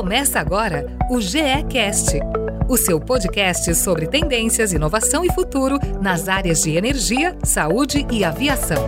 Começa agora o GECast, o seu podcast sobre tendências, inovação e futuro nas áreas de energia, saúde e aviação.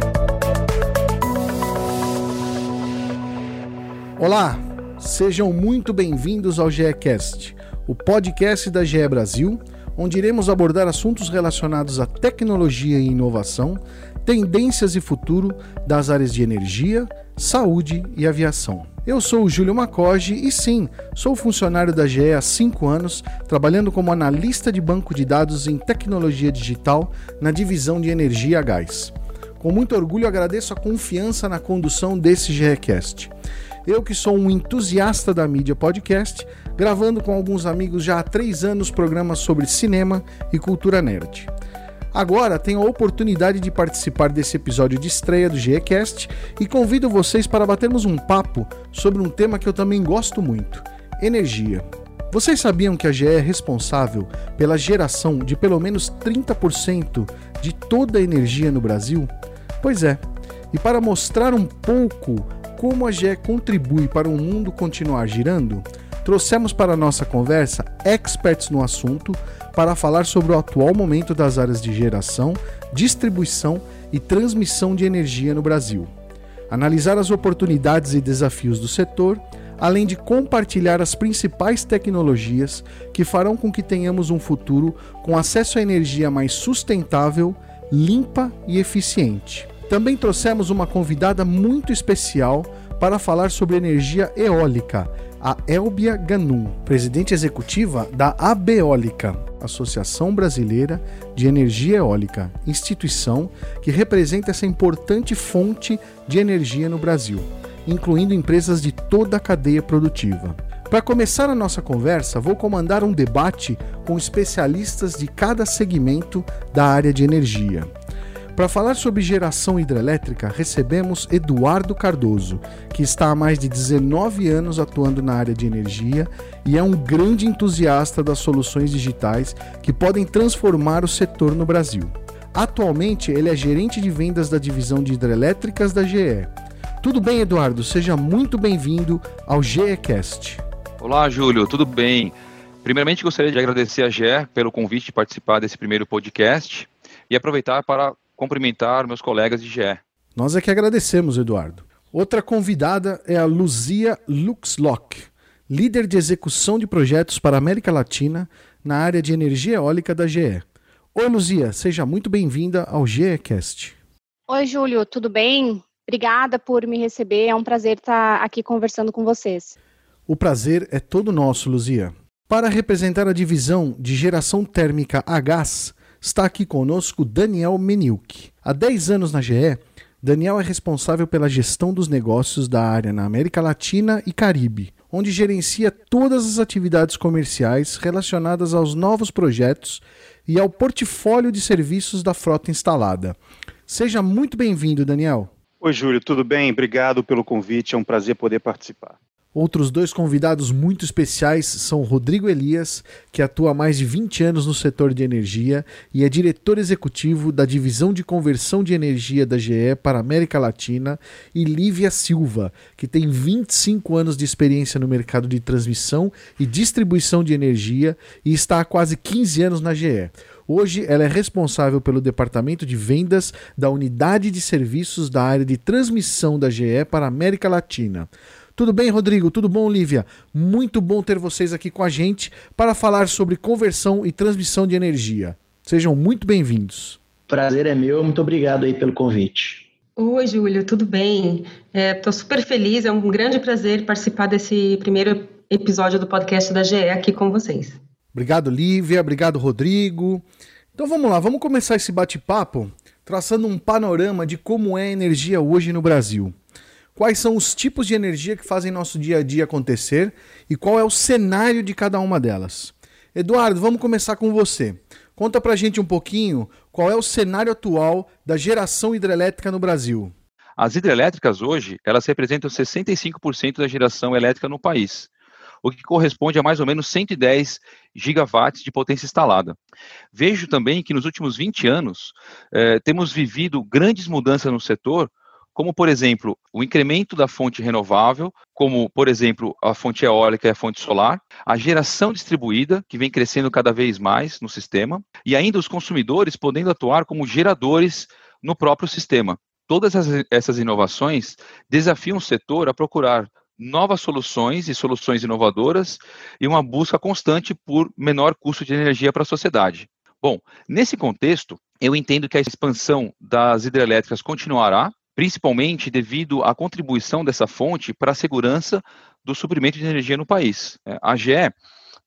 Olá, sejam muito bem-vindos ao GECast, o podcast da GE Brasil, onde iremos abordar assuntos relacionados à tecnologia e inovação, tendências e futuro das áreas de energia, saúde e aviação. Eu sou o Júlio Macoge e sim, sou funcionário da GE há 5 anos, trabalhando como analista de banco de dados em tecnologia digital na divisão de energia a gás. Com muito orgulho agradeço a confiança na condução desse GEcast. Eu que sou um entusiasta da mídia podcast, gravando com alguns amigos já há três anos programas sobre cinema e cultura nerd. Agora tenho a oportunidade de participar desse episódio de estreia do GECast e convido vocês para batermos um papo sobre um tema que eu também gosto muito: energia. Vocês sabiam que a GE é responsável pela geração de pelo menos 30% de toda a energia no Brasil? Pois é. E para mostrar um pouco como a GE contribui para o mundo continuar girando, trouxemos para a nossa conversa experts no assunto para falar sobre o atual momento das áreas de geração, distribuição e transmissão de energia no Brasil. Analisar as oportunidades e desafios do setor, além de compartilhar as principais tecnologias que farão com que tenhamos um futuro com acesso à energia mais sustentável, limpa e eficiente. Também trouxemos uma convidada muito especial para falar sobre energia eólica, a Elbia Ganum, presidente executiva da Abeólica, Associação Brasileira de Energia Eólica, instituição que representa essa importante fonte de energia no Brasil, incluindo empresas de toda a cadeia produtiva. Para começar a nossa conversa, vou comandar um debate com especialistas de cada segmento da área de energia. Para falar sobre geração hidrelétrica, recebemos Eduardo Cardoso, que está há mais de 19 anos atuando na área de energia e é um grande entusiasta das soluções digitais que podem transformar o setor no Brasil. Atualmente, ele é gerente de vendas da divisão de hidrelétricas da GE. Tudo bem, Eduardo? Seja muito bem-vindo ao GEcast. Olá, Júlio, tudo bem? Primeiramente, gostaria de agradecer a GE pelo convite de participar desse primeiro podcast e aproveitar para cumprimentar meus colegas de GE. Nós é que agradecemos, Eduardo. Outra convidada é a Luzia Luxlock, líder de execução de projetos para a América Latina na área de energia eólica da GE. Oi, Luzia, seja muito bem-vinda ao GEcast. Oi, Júlio, tudo bem? Obrigada por me receber, é um prazer estar aqui conversando com vocês. O prazer é todo nosso, Luzia. Para representar a divisão de geração térmica a gás, está aqui conosco Daniel Menilk. Há 10 anos na GE, Daniel é responsável pela gestão dos negócios da área na América Latina e Caribe, onde gerencia todas as atividades comerciais relacionadas aos novos projetos e ao portfólio de serviços da frota instalada. Seja muito bem-vindo, Daniel. Oi, Júlio, tudo bem? Obrigado pelo convite, é um prazer poder participar. Outros dois convidados muito especiais são Rodrigo Elias, que atua há mais de 20 anos no setor de energia e é diretor executivo da divisão de conversão de energia da GE para a América Latina, e Lívia Silva, que tem 25 anos de experiência no mercado de transmissão e distribuição de energia e está há quase 15 anos na GE. Hoje ela é responsável pelo departamento de vendas da unidade de serviços da área de transmissão da GE para a América Latina. Tudo bem, Rodrigo? Tudo bom, Lívia? Muito bom ter vocês aqui com a gente para falar sobre conversão e transmissão de energia. Sejam muito bem-vindos. Prazer é meu, muito obrigado aí pelo convite. Oi, Júlio, tudo bem? Estou é, super feliz, é um grande prazer participar desse primeiro episódio do podcast da GE aqui com vocês. Obrigado, Lívia, obrigado, Rodrigo. Então vamos lá, vamos começar esse bate-papo traçando um panorama de como é a energia hoje no Brasil quais são os tipos de energia que fazem nosso dia a dia acontecer e qual é o cenário de cada uma delas. Eduardo, vamos começar com você. Conta pra gente um pouquinho qual é o cenário atual da geração hidrelétrica no Brasil. As hidrelétricas hoje, elas representam 65% da geração elétrica no país, o que corresponde a mais ou menos 110 gigawatts de potência instalada. Vejo também que nos últimos 20 anos eh, temos vivido grandes mudanças no setor, como, por exemplo, o incremento da fonte renovável, como, por exemplo, a fonte eólica e a fonte solar, a geração distribuída, que vem crescendo cada vez mais no sistema, e ainda os consumidores podendo atuar como geradores no próprio sistema. Todas essas inovações desafiam o setor a procurar novas soluções e soluções inovadoras e uma busca constante por menor custo de energia para a sociedade. Bom, nesse contexto, eu entendo que a expansão das hidrelétricas continuará, principalmente devido à contribuição dessa fonte para a segurança do suprimento de energia no país. É, a GE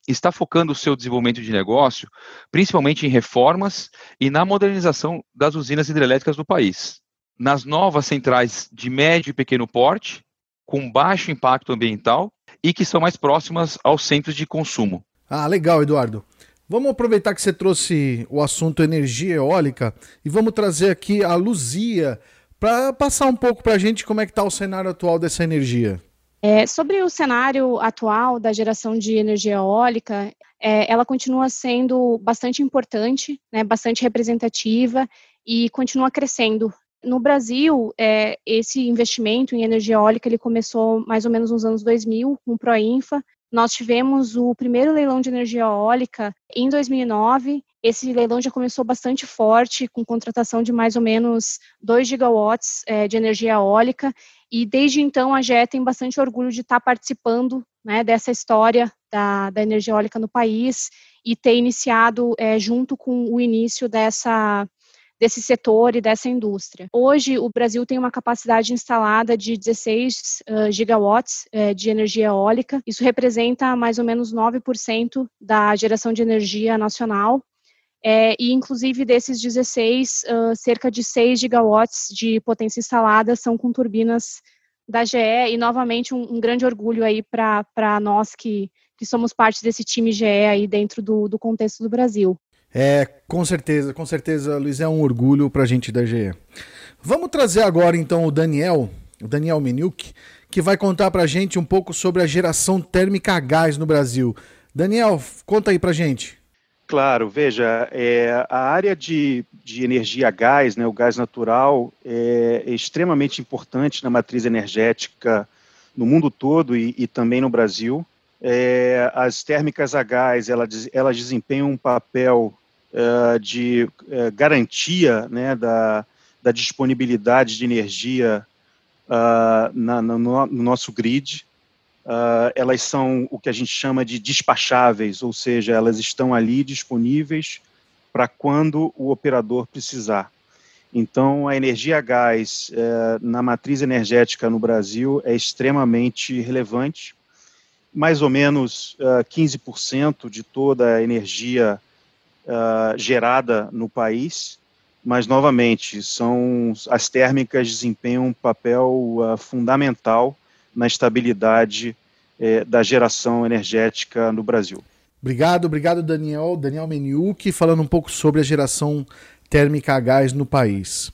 está focando o seu desenvolvimento de negócio principalmente em reformas e na modernização das usinas hidrelétricas do país. Nas novas centrais de médio e pequeno porte, com baixo impacto ambiental e que são mais próximas aos centros de consumo. Ah, legal, Eduardo. Vamos aproveitar que você trouxe o assunto energia eólica e vamos trazer aqui a Luzia para passar um pouco para a gente como é que está o cenário atual dessa energia. É, sobre o cenário atual da geração de energia eólica, é, ela continua sendo bastante importante, né, bastante representativa e continua crescendo no Brasil, é, esse investimento em energia eólica ele começou mais ou menos nos anos 2000 com o Proinfa. Nós tivemos o primeiro leilão de energia eólica em 2009. Esse leilão já começou bastante forte, com contratação de mais ou menos 2 gigawatts é, de energia eólica. E desde então a GE tem bastante orgulho de estar participando né, dessa história da, da, energia eólica no país e ter iniciado é, junto com o início dessa desse setor e dessa indústria. Hoje, o Brasil tem uma capacidade instalada de 16 uh, gigawatts de energia eólica. Isso representa mais ou menos 9% da geração de energia nacional. É, e, inclusive, desses 16, uh, cerca de 6 gigawatts de potência instalada são com turbinas da GE. E, novamente, um, um grande orgulho aí para nós que, que somos parte desse time GE aí dentro do, do contexto do Brasil. É, com certeza, com certeza, Luiz, é um orgulho pra gente da GE. Vamos trazer agora então o Daniel, o Daniel Meniuk, que vai contar pra gente um pouco sobre a geração térmica a gás no Brasil. Daniel, conta aí pra gente. Claro, veja, é, a área de, de energia a gás, né, o gás natural, é, é extremamente importante na matriz energética no mundo todo e, e também no Brasil. É, as térmicas a gás, elas, elas desempenham um papel uh, de uh, garantia né, da, da, disponibilidade de energia uh, na, no, no, nosso grid. elas são o que a gente chama de despacháveis, ou seja, elas estão ali disponíveis para quando o operador precisar. Então, a energia a gás na matriz energética no Brasil é extremamente relevante. Mais ou menos 15% de toda a energia uh, gerada no país, mas novamente são as térmicas desempenham um papel uh, fundamental na estabilidade eh, da geração energética no Brasil. Obrigado, obrigado Daniel, Daniel Meniuk, falando um pouco sobre a geração térmica a gás no país.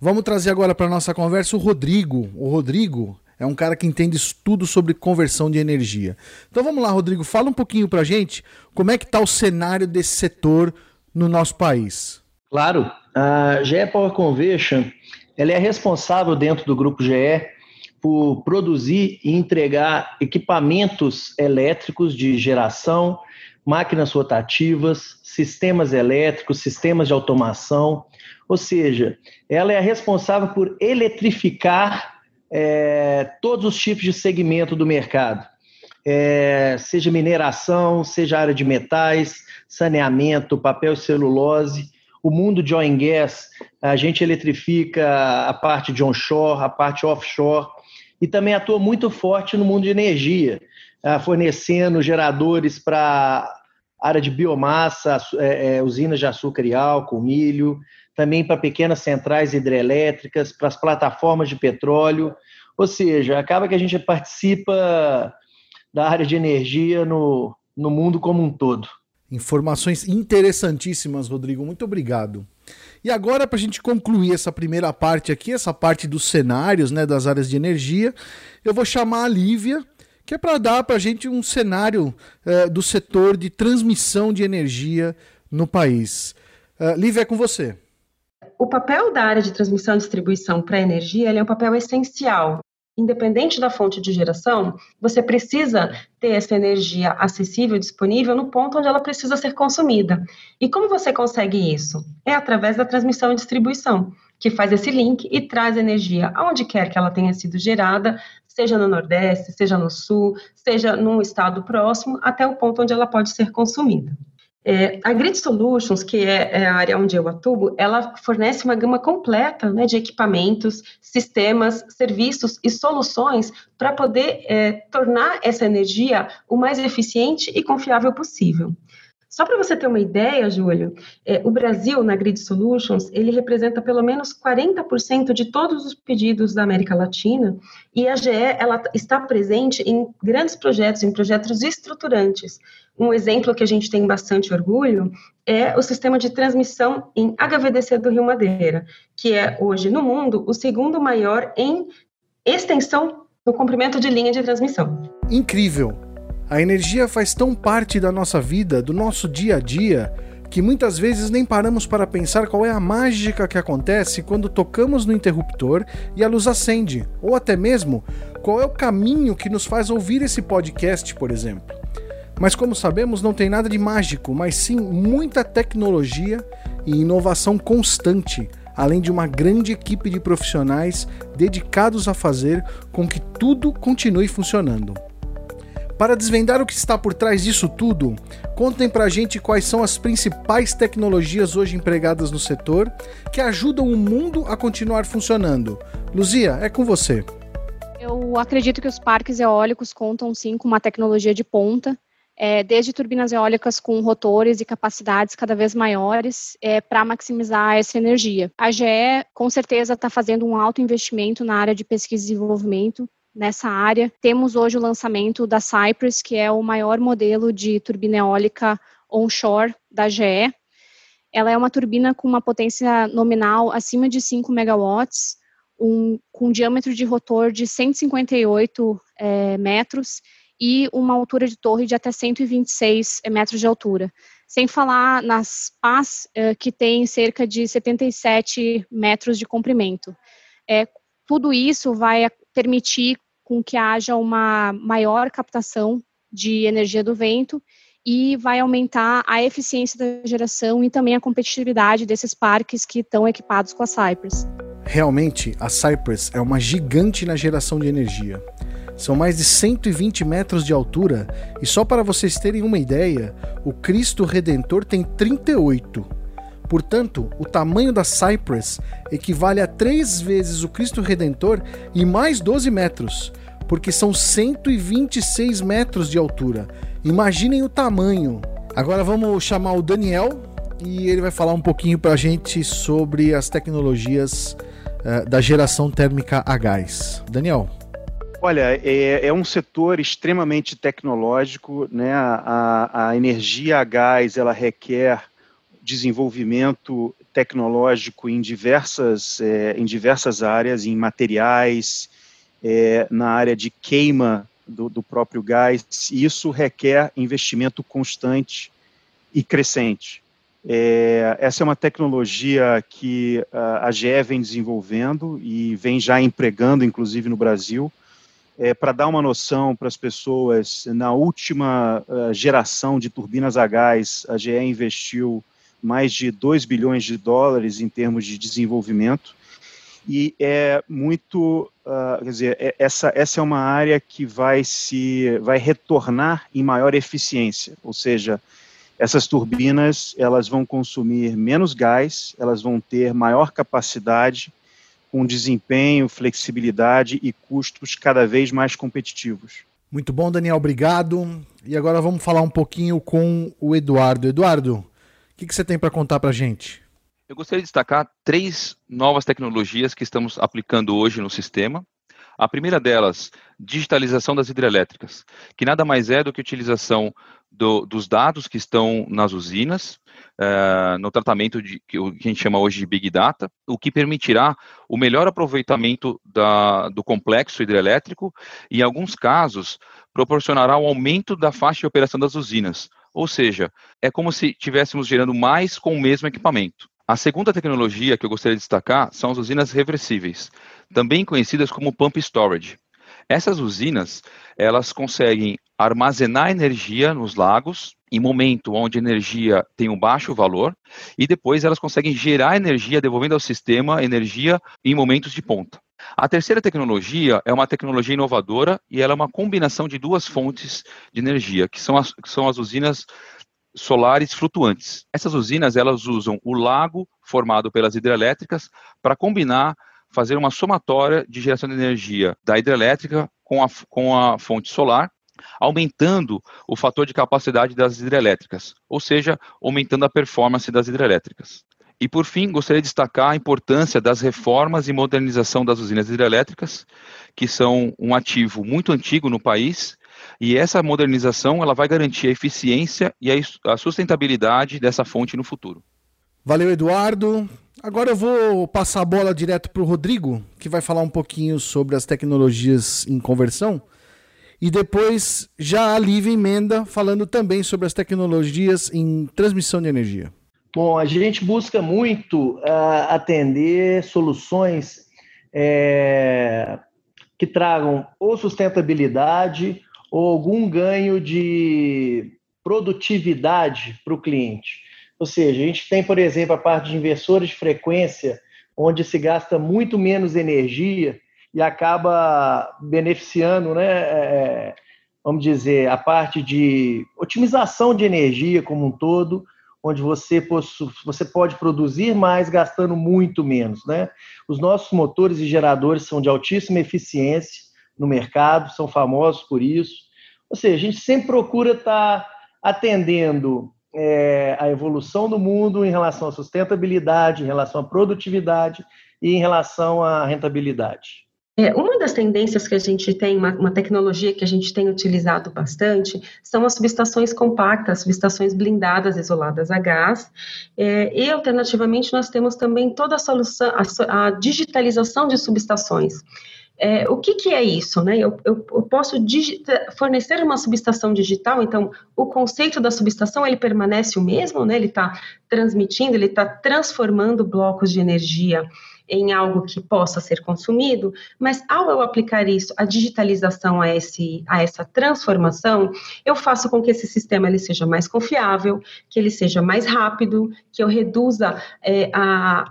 Vamos trazer agora para nossa conversa o Rodrigo. O Rodrigo é um cara que entende tudo sobre conversão de energia. Então vamos lá, Rodrigo, fala um pouquinho para a gente como é que está o cenário desse setor no nosso país. Claro, a GE Power Conversion ela é responsável dentro do grupo GE por produzir e entregar equipamentos elétricos de geração, máquinas rotativas, sistemas elétricos, sistemas de automação, ou seja, ela é responsável por eletrificar é, todos os tipos de segmento do mercado, é, seja mineração, seja área de metais, saneamento, papel e celulose. O mundo de oil and gas, a gente eletrifica a parte de onshore, a parte offshore, e também atua muito forte no mundo de energia, fornecendo geradores para área de biomassa, é, é, usinas de açúcar e álcool, milho, também para pequenas centrais hidrelétricas, para as plataformas de petróleo. Ou seja, acaba que a gente participa da área de energia no, no mundo como um todo. Informações interessantíssimas, Rodrigo. Muito obrigado. E agora, para a gente concluir essa primeira parte aqui, essa parte dos cenários né, das áreas de energia, eu vou chamar a Lívia, que é para dar para a gente um cenário uh, do setor de transmissão de energia no país. Uh, Lívia, é com você. O papel da área de transmissão e distribuição para a energia é um papel essencial. Independente da fonte de geração, você precisa ter essa energia acessível, disponível no ponto onde ela precisa ser consumida. E como você consegue isso? É através da transmissão e distribuição, que faz esse link e traz energia aonde quer que ela tenha sido gerada, seja no Nordeste, seja no Sul, seja num estado próximo, até o ponto onde ela pode ser consumida. É, a Grid Solutions, que é, é, a área onde eu atuo, ela fornece uma gama completa né, de equipamentos, sistemas, serviços e soluções para poder é, tornar essa energia o mais eficiente e confiável possível. Só para você ter uma ideia, Júlio, é, o Brasil, na Grid Solutions, ele representa pelo menos 40% de todos os pedidos da América Latina e a GE ela está presente em grandes projetos, em projetos estruturantes. Um exemplo que a gente tem bastante orgulho é o sistema de transmissão em HVDC do Rio Madeira, que é hoje no mundo o segundo maior em extensão no comprimento de linha de transmissão. Incrível! A energia faz tão parte da nossa vida, do nosso dia a dia, que muitas vezes nem paramos para pensar qual é a mágica que acontece quando tocamos no interruptor e a luz acende, ou até mesmo qual é o caminho que nos faz ouvir esse podcast, por exemplo. Mas como sabemos, não tem nada de mágico, mas sim muita tecnologia e inovação constante, além de uma grande equipe de profissionais dedicados a fazer com que tudo continue funcionando. Para desvendar o que está por trás disso tudo, contem pra gente quais são as principais tecnologias hoje empregadas no setor que ajudam o mundo a continuar funcionando. Luzia, é com você. Eu acredito que os parques eólicos contam sim com uma tecnologia de ponta, é, desde turbinas eólicas com rotores e capacidades cada vez maiores é, para maximizar essa energia. A GE com certeza está fazendo um alto investimento na área de pesquisa e desenvolvimento nessa área. Temos hoje o lançamento da Cypress, que é o maior modelo de turbina eólica onshore da GE. Ela é uma turbina com uma potência nominal acima de 5 megawatts, um, com um diâmetro de rotor de 158 é, metros e uma altura de torre de até 126 metros de altura. Sem falar nas pás, é, que tem cerca de 77 metros de comprimento. É, tudo isso vai permitir com que haja uma maior captação de energia do vento e vai aumentar a eficiência da geração e também a competitividade desses parques que estão equipados com a Cypress. Realmente, a Cypress é uma gigante na geração de energia. São mais de 120 metros de altura e só para vocês terem uma ideia, o Cristo Redentor tem 38. Portanto, o tamanho da Cypress equivale a três vezes o Cristo Redentor e mais 12 metros porque são 126 metros de altura. Imaginem o tamanho. Agora vamos chamar o Daniel e ele vai falar um pouquinho para a gente sobre as tecnologias uh, da geração térmica a gás. Daniel. Olha, é, é, um setor extremamente tecnológico, né? A, a, energia a gás ela requer desenvolvimento tecnológico em diversas, é, em diversas áreas, em materiais, é, na área de queima do, do próprio gás, e isso requer investimento constante e crescente. É, essa é uma tecnologia que a, a GE vem desenvolvendo e vem já empregando, inclusive no Brasil. É, para dar uma noção para as pessoas, na última uh, geração de turbinas a gás, a GE investiu mais de 2 bilhões de dólares em termos de desenvolvimento. E é muito, uh, quer dizer, é, essa, essa é uma área que vai se, vai retornar em maior eficiência, ou seja, essas turbinas elas vão consumir menos gás, elas vão ter maior capacidade, com desempenho, flexibilidade e custos cada vez mais competitivos. Muito bom, Daniel, obrigado. E agora vamos falar um pouquinho com o Eduardo. Eduardo, o que, que você tem para contar para gente? Eu gostaria de destacar três novas tecnologias que estamos aplicando hoje no sistema. A primeira delas, digitalização das hidrelétricas, que nada mais é do que utilização do, dos dados que estão nas usinas, uh, no tratamento de que, a gente chama hoje de Big Data, o que permitirá o melhor aproveitamento da, do complexo hidrelétrico e, em alguns casos, proporcionará o um aumento da faixa de operação das usinas, ou seja, é como se estivéssemos gerando mais com o mesmo equipamento. A segunda tecnologia que eu gostaria de destacar são as usinas reversíveis, também conhecidas como pump storage. Essas usinas, elas conseguem armazenar energia nos lagos em momento onde a energia tem um baixo valor e depois elas conseguem gerar energia, devolvendo ao sistema energia em momentos de ponta. A terceira tecnologia é uma tecnologia inovadora e ela é uma combinação de duas fontes de energia, que são as, que são as usinas solares flutuantes. Essas usinas elas usam o lago formado pelas hidrelétricas para combinar, fazer uma somatória de geração de energia da hidrelétrica com a, com a fonte solar aumentando o fator de capacidade das hidrelétricas, ou seja, aumentando a performance das hidrelétricas. E, por fim, gostaria de destacar a importância das reformas e modernização das usinas hidrelétricas, que são um ativo muito antigo no país, e essa modernização ela vai garantir a eficiência e a sustentabilidade dessa fonte no futuro. Valeu, Eduardo. Agora eu vou passar a bola direto para o Rodrigo, que vai falar um pouquinho sobre as tecnologias em conversão. E depois já a Lívia emenda falando também sobre as tecnologias em transmissão de energia. Bom, a gente busca muito uh, atender soluções é, que tragam ou sustentabilidade ou algum ganho de produtividade para o cliente. Ou seja, a gente tem, por exemplo, a parte de inversores de frequência, onde se gasta muito menos energia e acaba beneficiando, né, é, vamos dizer, a parte de otimização de energia como um todo, onde você, você pode produzir mais gastando muito menos. Né? Os nossos motores e geradores são de altíssima eficiência no mercado, são famosos por isso. Ou seja, a gente sempre procura estar tá atendendo é, a evolução do mundo em relação à sustentabilidade, em relação à produtividade e em relação à rentabilidade. É, uma das tendências que a gente tem, uma, uma, tecnologia que a gente tem utilizado bastante, são as subestações compactas, subestações blindadas isoladas a gás. É, e, alternativamente, nós temos também toda a solução, a, a digitalização de subestações. É, o que, que, é isso? Né? Eu, eu, eu posso fornecer uma subestação digital, então o conceito da subestação ele permanece o mesmo, né? ele está transmitindo, ele está transformando blocos de energia em algo que possa ser consumido, mas ao eu aplicar isso, a digitalização a, esse, a essa transformação, eu faço com que esse sistema ele seja mais confiável, que ele seja mais rápido, que eu reduza é, a,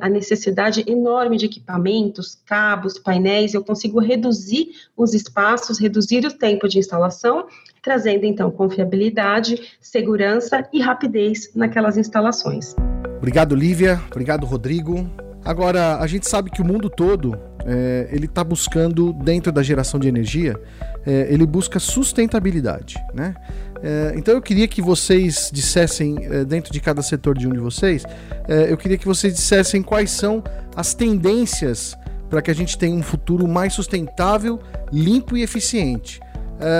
a, necessidade enorme de equipamentos, cabos, painéis, eu consigo reduzir os espaços, reduzir o tempo de instalação, trazendo então confiabilidade, segurança e rapidez naquelas instalações. Obrigado, Lívia. Obrigado, Rodrigo. Agora, a gente sabe que o mundo todo é, ele está buscando, dentro da geração de energia, é, ele busca sustentabilidade. Né? É, então eu queria que vocês dissessem, dentro de cada setor de um de vocês, eu queria que vocês dissessem quais são as tendências para que a gente tenha um futuro mais sustentável, limpo e eficiente.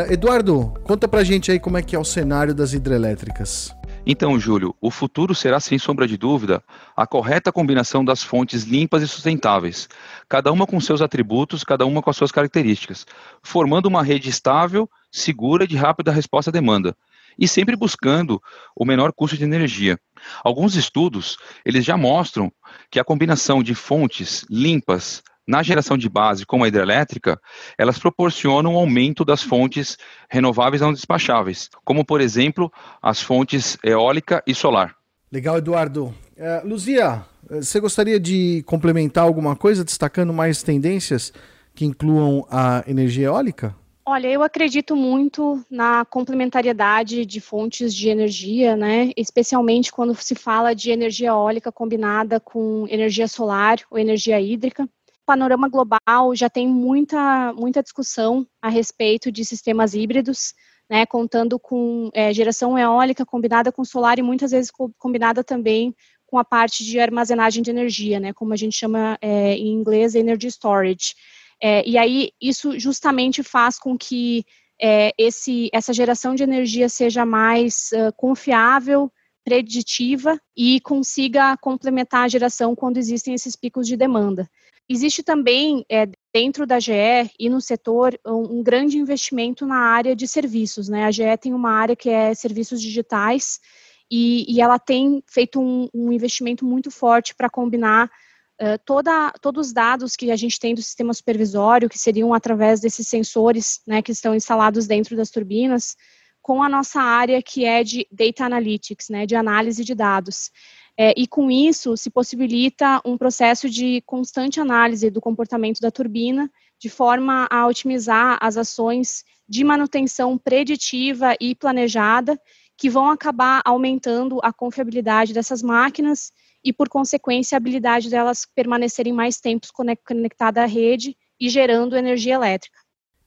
Eduardo, conta pra gente aí como é que é o cenário das hidrelétricas. Então, Júlio, o futuro será, sem sombra de dúvida, a correta combinação das fontes limpas e sustentáveis, cada uma com seus atributos, cada uma com as suas características, formando uma rede estável, segura e de rápida resposta à demanda, e sempre buscando o menor custo de energia. Alguns estudos, eles já mostram que a combinação de fontes limpas, na geração de base, como a hidrelétrica, elas proporcionam um aumento das fontes renováveis não despacháveis, como, por exemplo, as fontes eólica e solar. Legal, Eduardo. Uh, Luzia, você gostaria de complementar alguma coisa, destacando mais tendências que incluam a energia eólica? Olha, eu acredito muito na complementariedade de fontes de energia, né? Especialmente quando se fala de energia eólica combinada com energia solar ou energia hídrica panorama global já tem muita, muita discussão a respeito de sistemas híbridos, né, contando com é, geração eólica combinada com solar e muitas vezes combinada também com a parte de armazenagem de energia, né, como a gente chama é, em inglês energy storage. É, e aí isso justamente faz com que é, esse, essa geração de energia seja mais uh, confiável, preditiva e consiga complementar a geração quando existem esses picos de demanda. Existe também, é, dentro da GE e no setor, um, um, grande investimento na área de serviços. Né? A GE tem uma área que é serviços digitais, e, e ela tem feito um, um investimento muito forte para combinar uh, toda, todos os dados que a gente tem do sistema supervisório, que seriam através desses sensores né, que estão instalados dentro das turbinas, com a nossa área que é de Data Analytics, né, de análise de dados. É, e com isso se possibilita um processo de constante análise do comportamento da turbina, de forma a otimizar as ações de manutenção preditiva e planejada, que vão acabar aumentando a confiabilidade dessas máquinas e, por consequência, a habilidade delas permanecerem mais tempos conectadas à rede e gerando energia elétrica.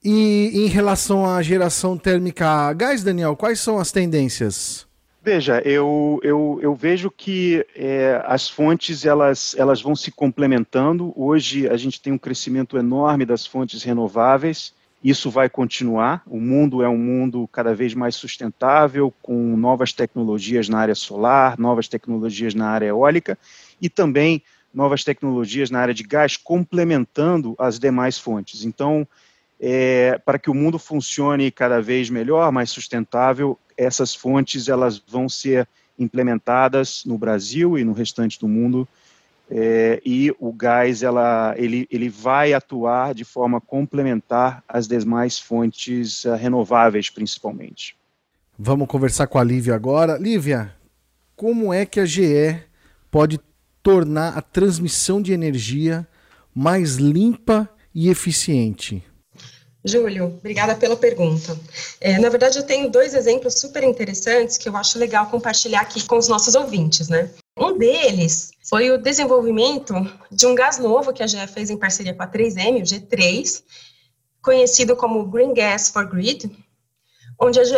E em relação à geração térmica a gás, Daniel, quais são as tendências? Veja, eu, eu, eu vejo que é, as fontes elas, elas vão se complementando. Hoje a gente tem um crescimento enorme das fontes renováveis. Isso vai continuar. O mundo é um mundo cada vez mais sustentável, com novas tecnologias na área solar, novas tecnologias na área eólica e também novas tecnologias na área de gás, complementando as demais fontes. Então, é, para que o mundo funcione cada vez melhor, mais sustentável, essas fontes elas vão ser implementadas no Brasil e no restante do mundo é, e o gás ela, ele, ele vai atuar de forma complementar às demais fontes uh, renováveis, principalmente. Vamos conversar com a Lívia agora. Lívia, como é que a GE pode tornar a transmissão de energia mais limpa e eficiente? Júlio, obrigada pela pergunta. É, na verdade, eu tenho dois exemplos super interessantes que eu acho legal compartilhar aqui com os nossos ouvintes, né? Um deles foi o desenvolvimento de um gás novo que a GE fez em parceria com a 3M, o G3, conhecido como Green Gas for Grid, onde a GE,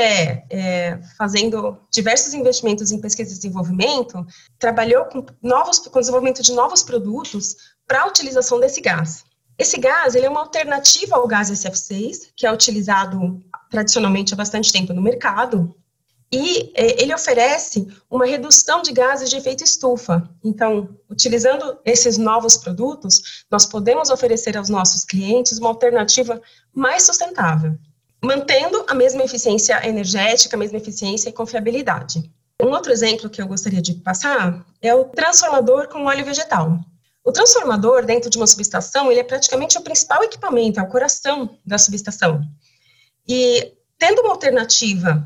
é, fazendo diversos investimentos em pesquisa e desenvolvimento, trabalhou com, novos, com o desenvolvimento de novos produtos para a utilização desse gás. Esse gás ele é uma alternativa ao gás SF6, que é utilizado tradicionalmente há bastante tempo no mercado, e é, ele oferece uma redução de gases de efeito estufa. Então, utilizando esses novos produtos, nós podemos oferecer aos nossos clientes uma alternativa mais sustentável, mantendo a mesma eficiência energética, a mesma eficiência e confiabilidade. Um outro exemplo que eu gostaria de passar é o transformador com óleo vegetal. O transformador dentro de uma subestação, ele é praticamente o principal equipamento, é o coração da subestação. E tendo uma alternativa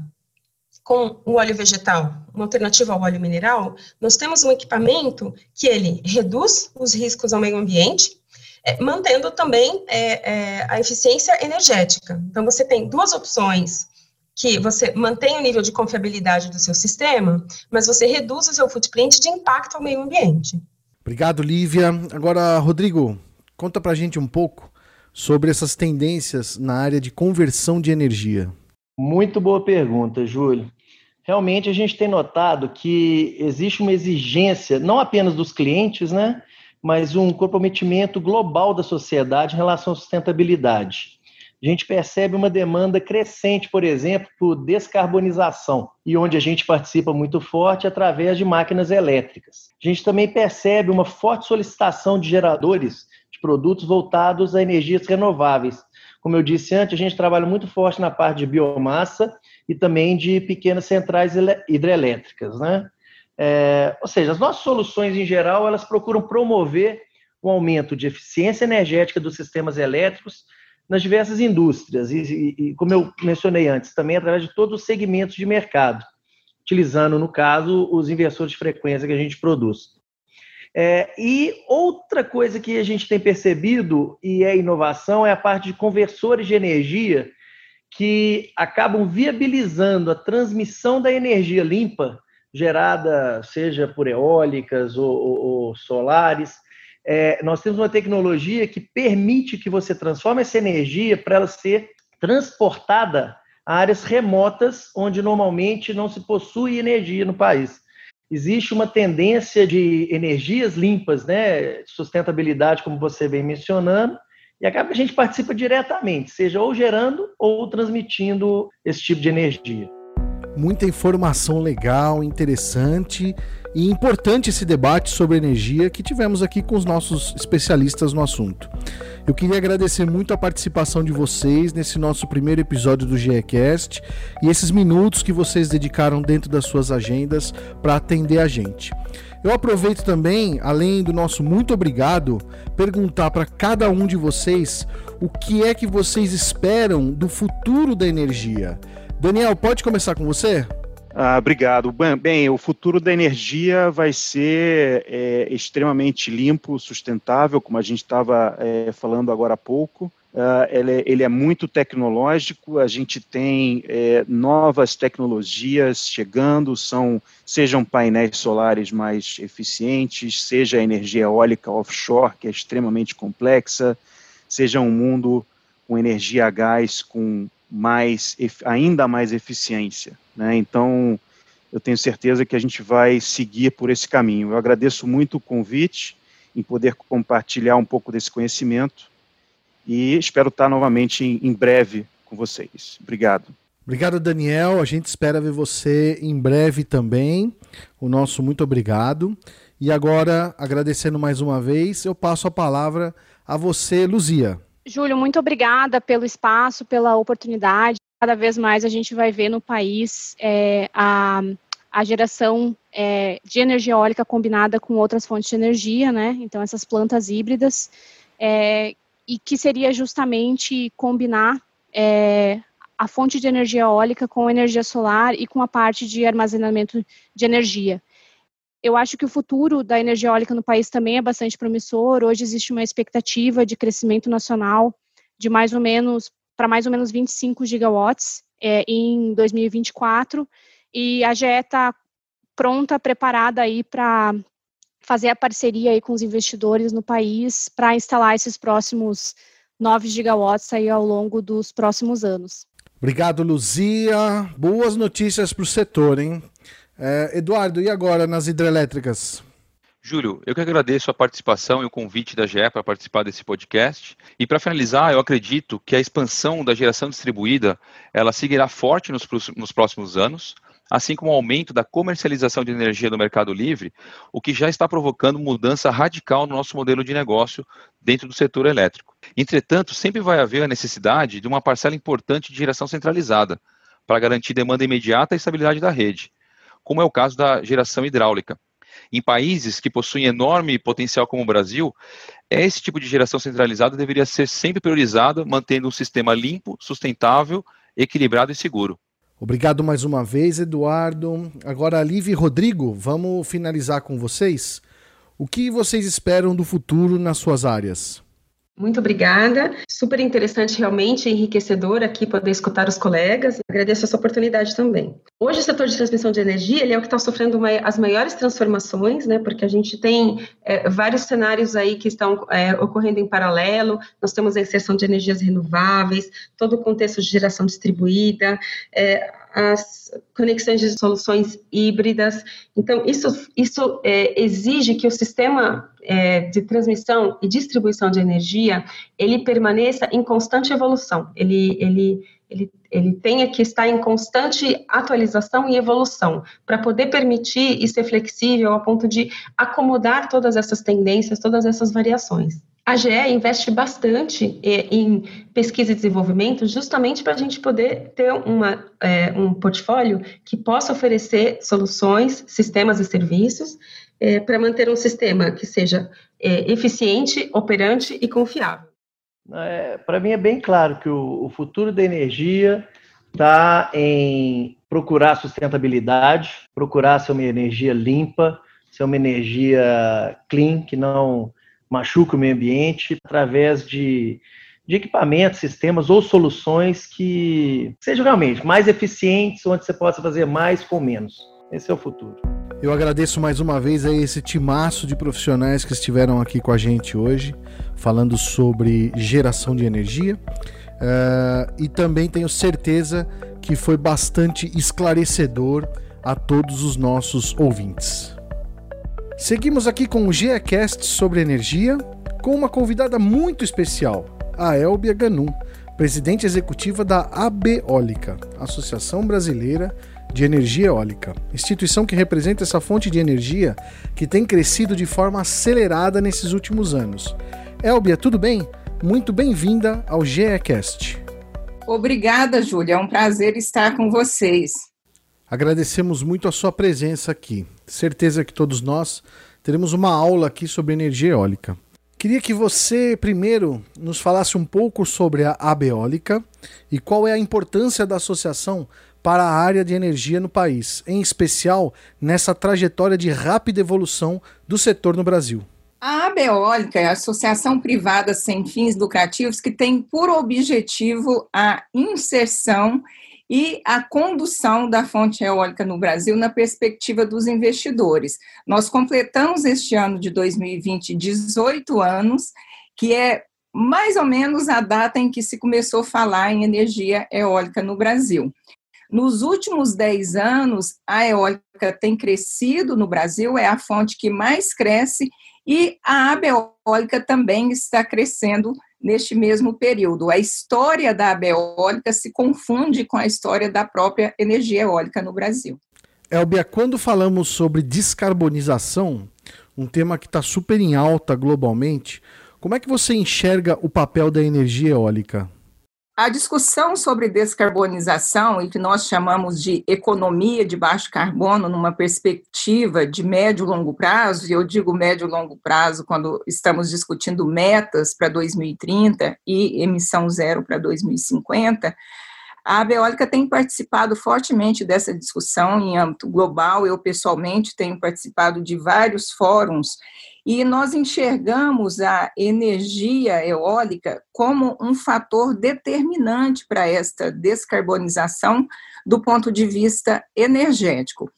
com o óleo vegetal, uma alternativa ao óleo mineral, nós temos um equipamento que ele reduz os riscos ao meio ambiente, é, mantendo também é, é, a eficiência energética. Então, você tem duas opções que você mantém o nível de confiabilidade do seu sistema, mas você reduz o seu footprint de impacto ao meio ambiente. Obrigado, Lívia. Agora, Rodrigo, conta pra gente um pouco sobre essas tendências na área de conversão de energia. Muito boa pergunta, Júlio. Realmente a gente tem notado que existe uma exigência, não apenas dos clientes, né, mas um comprometimento global da sociedade em relação à sustentabilidade gente percebe uma demanda crescente, por exemplo, por descarbonização, e onde a gente participa muito forte através de máquinas elétricas. A gente também percebe uma forte solicitação de geradores de produtos voltados a energias renováveis. Como eu disse antes, a gente trabalha muito forte na parte de biomassa e também de pequenas centrais hidrelétricas, né? É, ou seja, as nossas soluções em geral elas procuram promover o aumento de eficiência energética dos sistemas elétricos nas diversas indústrias e, e, como eu mencionei antes, também através de todos os segmentos de mercado, utilizando, no caso, os inversores de frequência que a gente produz. É, e outra coisa que a gente tem percebido, e é inovação, é a parte de conversores de energia que acabam viabilizando a transmissão da energia limpa, gerada seja por eólicas ou, ou, ou solares, é, nós temos uma tecnologia que permite que você transforme essa energia para ela ser transportada a áreas remotas onde normalmente não se possui energia no país. Existe uma tendência de energias limpas, né, sustentabilidade, como você vem mencionando, e acaba a gente participa diretamente, seja ou gerando ou transmitindo esse tipo de energia. Muita informação legal, interessante e importante esse debate sobre energia que tivemos aqui com os nossos especialistas no assunto. Eu queria agradecer muito a participação de vocês nesse nosso primeiro episódio do GECast e esses minutos que vocês dedicaram dentro das suas agendas para atender a gente. Eu aproveito também, além do nosso muito obrigado, perguntar para cada um de vocês o que é que vocês esperam do futuro da energia. Daniel, pode começar com você? Ah, obrigado. Bem, o futuro da energia vai ser é, extremamente limpo, sustentável, como a gente estava é, falando agora há pouco. Uh, ele, é, ele, é muito tecnológico, a gente tem é, novas tecnologias chegando, são, sejam painéis solares mais eficientes, seja a energia eólica offshore, que é extremamente complexa, seja um mundo com energia a gás com mais, ainda mais eficiência. Né? Então, eu tenho certeza que a gente vai seguir por esse caminho. Eu agradeço muito o convite em poder compartilhar um pouco desse conhecimento e espero estar novamente em, em breve com vocês. Obrigado. Obrigado, Daniel. A gente espera ver você em breve também. O nosso muito obrigado. E agora, agradecendo mais uma vez, eu passo a palavra a você, Luzia. Júlio, muito obrigada pelo espaço, pela oportunidade. Cada vez mais a gente vai ver no país é, a, a geração é, de energia eólica combinada com outras fontes de energia, né? Então, essas plantas híbridas, é, e que seria justamente combinar é, a fonte de energia eólica com energia solar e com a parte de armazenamento de energia. Eu acho que o futuro da energia eólica no país também é bastante promissor. Hoje existe uma expectativa de crescimento nacional de mais ou menos para mais ou menos 25 gigawatts é, em 2024 e a GE está pronta, preparada aí para fazer a parceria aí com os investidores no país para instalar esses próximos 9 gigawatts aí ao longo dos próximos anos. Obrigado, Luzia. Boas notícias para o setor, hein? É, Eduardo, e agora nas hidrelétricas? Júlio, eu que agradeço a participação e o convite da GE para participar desse podcast. E para finalizar, eu acredito que a expansão da geração distribuída ela seguirá forte nos, nos próximos anos, assim como o aumento da comercialização de energia no mercado livre, o que já está provocando mudança radical no nosso modelo de negócio dentro do setor elétrico. Entretanto, sempre vai haver a necessidade de uma parcela importante de geração centralizada para garantir demanda imediata e estabilidade da rede como é o caso da geração hidráulica. Em países que possuem enorme potencial como o Brasil, esse tipo de geração centralizada deveria ser sempre priorizada, mantendo um sistema limpo, sustentável, equilibrado e seguro. Obrigado mais uma vez, Eduardo. Agora, Liv e Rodrigo, vamos finalizar com vocês. O que vocês esperam do futuro nas suas áreas? Muito obrigada. Super interessante, realmente enriquecedor aqui poder escutar os colegas. Agradeço essa oportunidade também. Hoje o setor de transmissão de energia ele é o que está sofrendo uma, as maiores transformações, né? Porque a gente tem é, vários cenários aí que estão é, ocorrendo em paralelo. Nós temos a inserção de energias renováveis, todo o contexto de geração distribuída. É, as conexões de soluções híbridas. Então, isso, isso é, exige que o sistema é, de transmissão e distribuição de energia, ele permaneça em constante evolução, ele, ele, ele, ele tenha que estar em constante atualização e evolução, para poder permitir e ser flexível a ponto de acomodar todas essas tendências, todas essas variações. A GE investe bastante em pesquisa e desenvolvimento, justamente para a gente poder ter uma, é, um portfólio que possa oferecer soluções, sistemas e serviços é, para manter um sistema que seja é, eficiente, operante e confiável. É, para mim é bem claro que o, o futuro da energia está em procurar sustentabilidade, procurar ser uma energia limpa, ser uma energia clean, que não machuca o meio ambiente, através de, de equipamentos, sistemas ou soluções que sejam realmente mais eficientes, onde você possa fazer mais com menos. Esse é o futuro. Eu agradeço mais uma vez a esse timaço de profissionais que estiveram aqui com a gente hoje, falando sobre geração de energia. Uh, e também tenho certeza que foi bastante esclarecedor a todos os nossos ouvintes. Seguimos aqui com o GECast sobre energia, com uma convidada muito especial, a Elbia Ganum, presidente executiva da ABEólica, Associação Brasileira de Energia Eólica, instituição que representa essa fonte de energia que tem crescido de forma acelerada nesses últimos anos. Elbia, tudo bem? Muito bem-vinda ao GECast. Obrigada, Júlia. É um prazer estar com vocês. Agradecemos muito a sua presença aqui. Certeza que todos nós teremos uma aula aqui sobre energia eólica. Queria que você primeiro nos falasse um pouco sobre a Abeólica e qual é a importância da associação para a área de energia no país, em especial nessa trajetória de rápida evolução do setor no Brasil. A Abeólica é a associação privada sem fins lucrativos que tem por objetivo a inserção e a condução da fonte eólica no Brasil na perspectiva dos investidores. Nós completamos este ano de 2020 18 anos, que é mais ou menos a data em que se começou a falar em energia eólica no Brasil. Nos últimos 10 anos, a eólica tem crescido no Brasil, é a fonte que mais cresce, e a abeólica também está crescendo neste mesmo período. A história da abeólica se confunde com a história da própria energia eólica no Brasil. Elbia, quando falamos sobre descarbonização, um tema que está super em alta globalmente, como é que você enxerga o papel da energia eólica? A discussão sobre descarbonização e que nós chamamos de economia de baixo carbono numa perspectiva de médio e longo prazo, e eu digo médio e longo prazo quando estamos discutindo metas para 2030 e emissão zero para 2050, a Abeólica tem participado fortemente dessa discussão em âmbito global. Eu, pessoalmente, tenho participado de vários fóruns e nós enxergamos a energia eólica como um fator determinante para esta descarbonização do ponto de vista energético.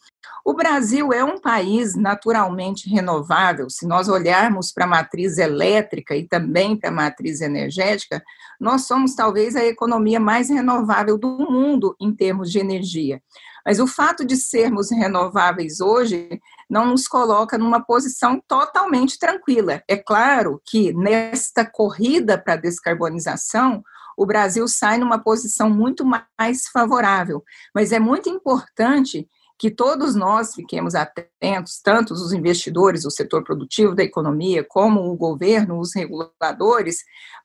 O Brasil é um país naturalmente renovável. Se nós olharmos para a matriz elétrica e também para a matriz energética, nós somos talvez a economia mais renovável do mundo em termos de energia. Mas o fato de sermos renováveis hoje não nos coloca numa posição totalmente tranquila. É claro que nesta corrida para a descarbonização, o Brasil sai numa posição muito mais favorável, mas é muito importante que todos nós fiquemos atentos, tanto os investidores, o setor produtivo da economia, como o governo, os reguladores,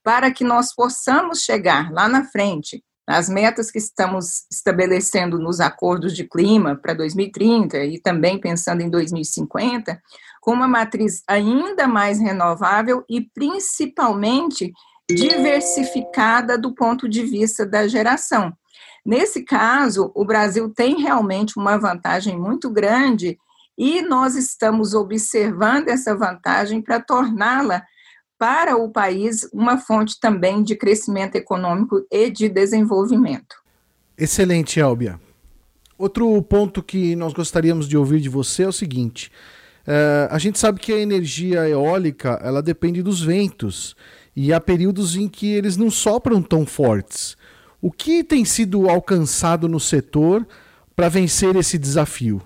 para que nós possamos chegar lá na frente as metas que estamos estabelecendo nos acordos de clima para 2030 e também pensando em 2050, com uma matriz ainda mais renovável e principalmente diversificada do ponto de vista da geração. Nesse caso, o Brasil tem realmente uma vantagem muito grande e nós estamos observando essa vantagem para torná-la para o país uma fonte também de crescimento econômico e de desenvolvimento. Excelente, Elbia. Outro ponto que nós gostaríamos de ouvir de você é o seguinte: uh, a gente sabe que a energia eólica ela depende dos ventos e há períodos em que eles não sopram tão fortes. O que tem sido alcançado no setor para vencer esse desafio?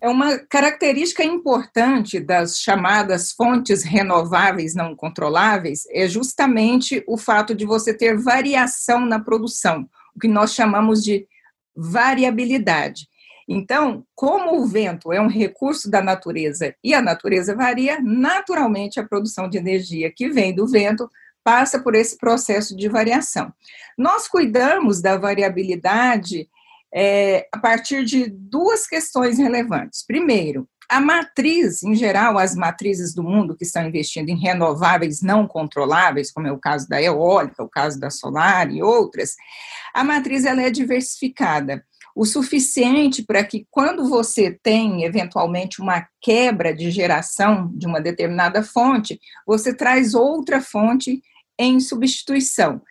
É uma característica importante das chamadas fontes renováveis não controláveis é justamente o fato de você ter variação na produção, o que nós chamamos de variabilidade. Então, como o vento é um recurso da natureza e a natureza varia, naturalmente a produção de energia que vem do vento passa por esse processo de variação. Nós cuidamos da variabilidade é, a partir de duas questões relevantes. Primeiro, a matriz, em geral, as matrizes do mundo que estão investindo em renováveis não controláveis, como é o caso da eólica, o caso da solar e outras, a matriz ela é diversificada o suficiente para que quando você tem eventualmente uma quebra de geração de uma determinada fonte, você traz outra fonte em substituição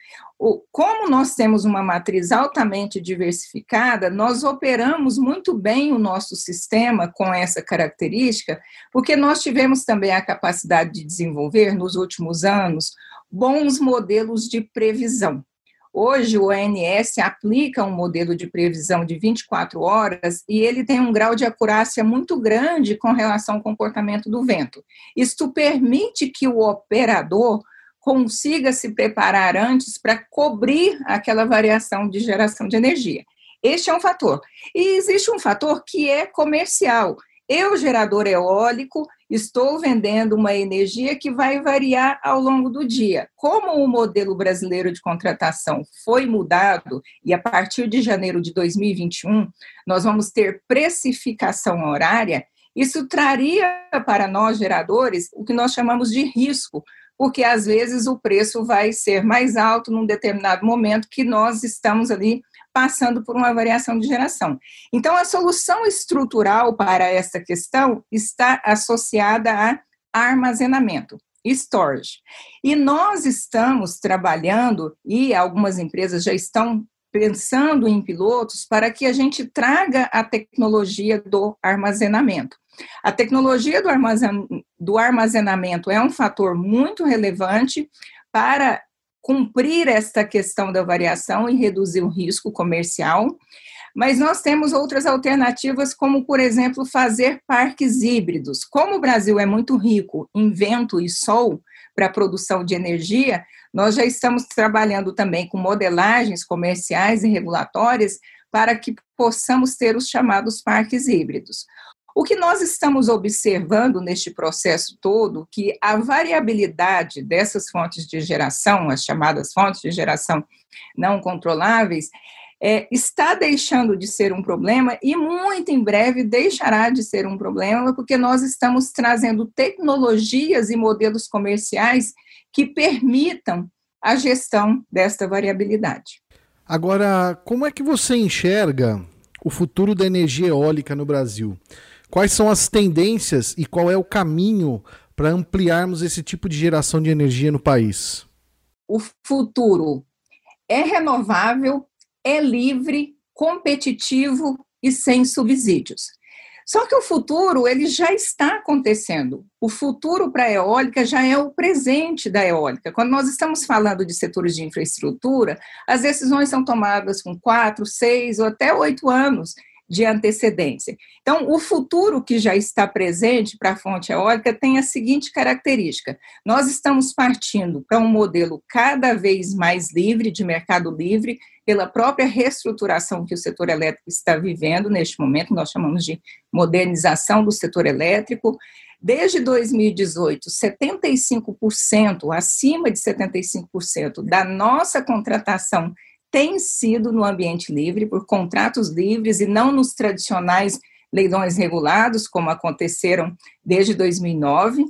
como nós temos uma matriz altamente diversificada, nós operamos muito bem o nosso sistema com essa característica, porque nós tivemos também a capacidade de desenvolver, nos últimos anos, bons modelos de previsão. Hoje, o ONS aplica um modelo de previsão de 24 horas e ele tem um grau de acurácia muito grande com relação ao comportamento do vento. Isto permite que o operador consiga se preparar antes para cobrir aquela variação de geração de energia. Este é um fator. E existe um fator que é comercial. Eu, gerador eólico, estou vendendo uma energia que vai variar ao longo do dia. Como o modelo brasileiro de contratação foi mudado, e a partir de janeiro de 2021 nós vamos ter precificação horária, isso traria para nós, geradores, o que nós chamamos de risco, porque às vezes o preço vai ser mais alto num determinado momento que nós estamos ali passando por uma variação de geração. Então, a solução estrutural para essa questão está associada a armazenamento, storage. E nós estamos trabalhando, e algumas empresas já estão pensando em pilotos para que a gente traga a tecnologia do armazenamento. A tecnologia do, do armazenamento é um fator muito relevante para cumprir esta questão da variação e reduzir o risco comercial. Mas nós temos outras alternativas, como, por exemplo, fazer parques híbridos. Como o Brasil é muito rico em vento e sol para a produção de energia, nós já estamos trabalhando também com modelagens comerciais e regulatórias para que possamos ter os chamados parques híbridos. O que nós estamos observando neste processo todo, que a variabilidade dessas fontes de geração, as chamadas fontes de geração não controláveis, é, está deixando de ser um problema e muito em breve deixará de ser um problema, porque nós estamos trazendo tecnologias e modelos comerciais que permitam a gestão desta variabilidade. Agora, como é que você enxerga o futuro da energia eólica no Brasil? Quais são as tendências e qual é o caminho para ampliarmos esse tipo de geração de energia no país? O futuro é renovável, é livre, competitivo e sem subsídios. Só que o futuro ele já está acontecendo. O futuro para a eólica já é o presente da eólica. Quando nós estamos falando de setores de infraestrutura, as decisões são tomadas com quatro, seis ou até oito anos de antecedência. Então, o futuro que já está presente para a fonte eólica tem a seguinte característica: nós estamos partindo para um modelo cada vez mais livre, de mercado livre, pela própria reestruturação que o setor elétrico está vivendo neste momento, nós chamamos de modernização do setor elétrico. Desde 2018, 75%, acima de 75% da nossa contratação tem sido no ambiente livre, por contratos livres e não nos tradicionais leilões regulados, como aconteceram desde 2009.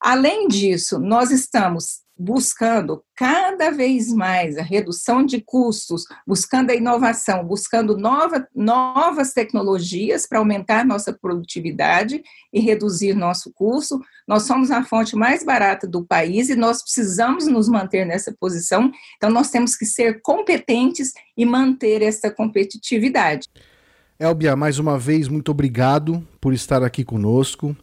Além disso, nós estamos buscando cada vez mais a redução de custos, buscando a inovação, buscando nova, novas tecnologias para aumentar nossa produtividade e reduzir nosso custo. Nós somos a fonte mais barata do país e nós precisamos nos manter nessa posição, então nós temos que ser competentes e manter essa competitividade. Elbia, mais uma vez, muito obrigado por estar aqui conosco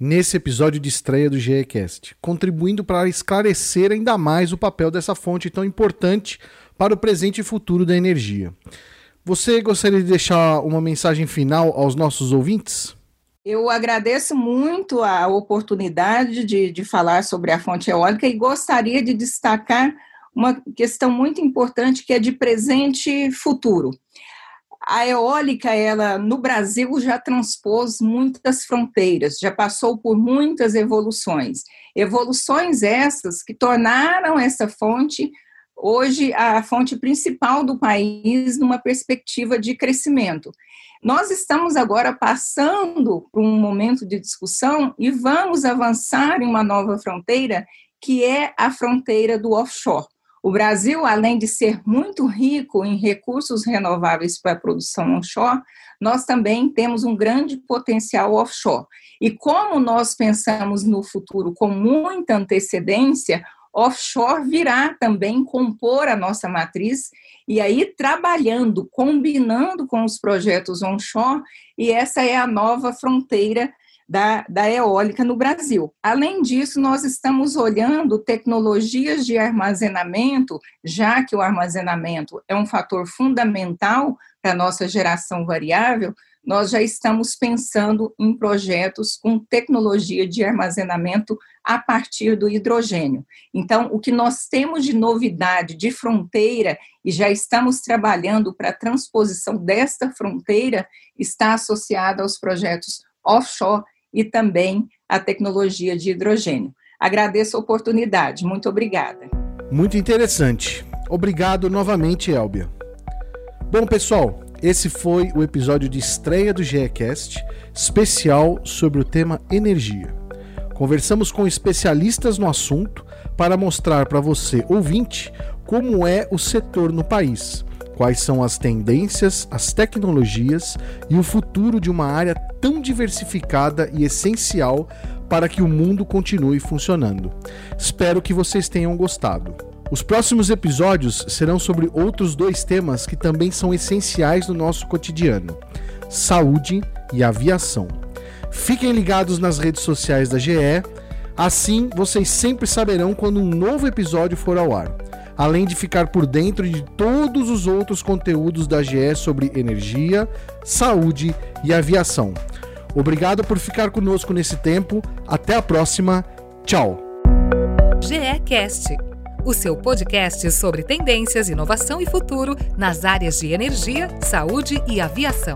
nesse episódio de estreia do GECast, contribuindo para esclarecer ainda mais o papel dessa fonte tão importante para o presente e futuro da energia. Você gostaria de deixar uma mensagem final aos nossos ouvintes? Eu agradeço muito a oportunidade de, de falar sobre a fonte eólica e gostaria de destacar uma questão muito importante que é de presente e futuro a eólica, ela no Brasil já transpôs muitas fronteiras, já passou por muitas evoluções. Evoluções essas que tornaram essa fonte hoje a fonte principal do país numa perspectiva de crescimento. Nós estamos agora passando por um momento de discussão e vamos avançar em uma nova fronteira, que é a fronteira do offshore. O Brasil, além de ser muito rico em recursos renováveis para a produção onshore, nós também temos um grande potencial offshore. E como nós pensamos no futuro com muita antecedência, offshore virá também compor a nossa matriz e aí trabalhando, combinando com os projetos onshore, e essa é a nova fronteira da, da eólica no Brasil. Além disso, nós estamos olhando tecnologias de armazenamento, já que o armazenamento é um fator fundamental para a nossa geração variável, nós já estamos pensando em projetos com tecnologia de armazenamento a partir do hidrogênio. Então, o que nós temos de novidade de fronteira e já estamos trabalhando para a transposição desta fronteira está associada aos projetos offshore e também à tecnologia de hidrogênio. Agradeço a oportunidade. Muito obrigada. Muito interessante. Obrigado novamente, Elbia. Bom, pessoal, esse foi o episódio de estreia do GECast, especial sobre o tema energia. Conversamos com especialistas no assunto para mostrar para você, ouvinte, como é o setor no país, quais são as tendências, as tecnologias e o futuro de uma área tão diversificada e essencial para que o mundo continue funcionando. Espero que vocês tenham gostado. Os próximos episódios serão sobre outros dois temas que também são essenciais no nosso cotidiano: saúde e aviação. Fiquem ligados nas redes sociais da GE, assim vocês sempre saberão quando um novo episódio for ao ar, além de ficar por dentro de todos os outros conteúdos da GE sobre energia, saúde e aviação. Obrigado por ficar conosco nesse tempo. Até a próxima. Tchau. GE Cast o seu podcast sobre tendências, inovação e futuro nas áreas de energia, saúde e aviação.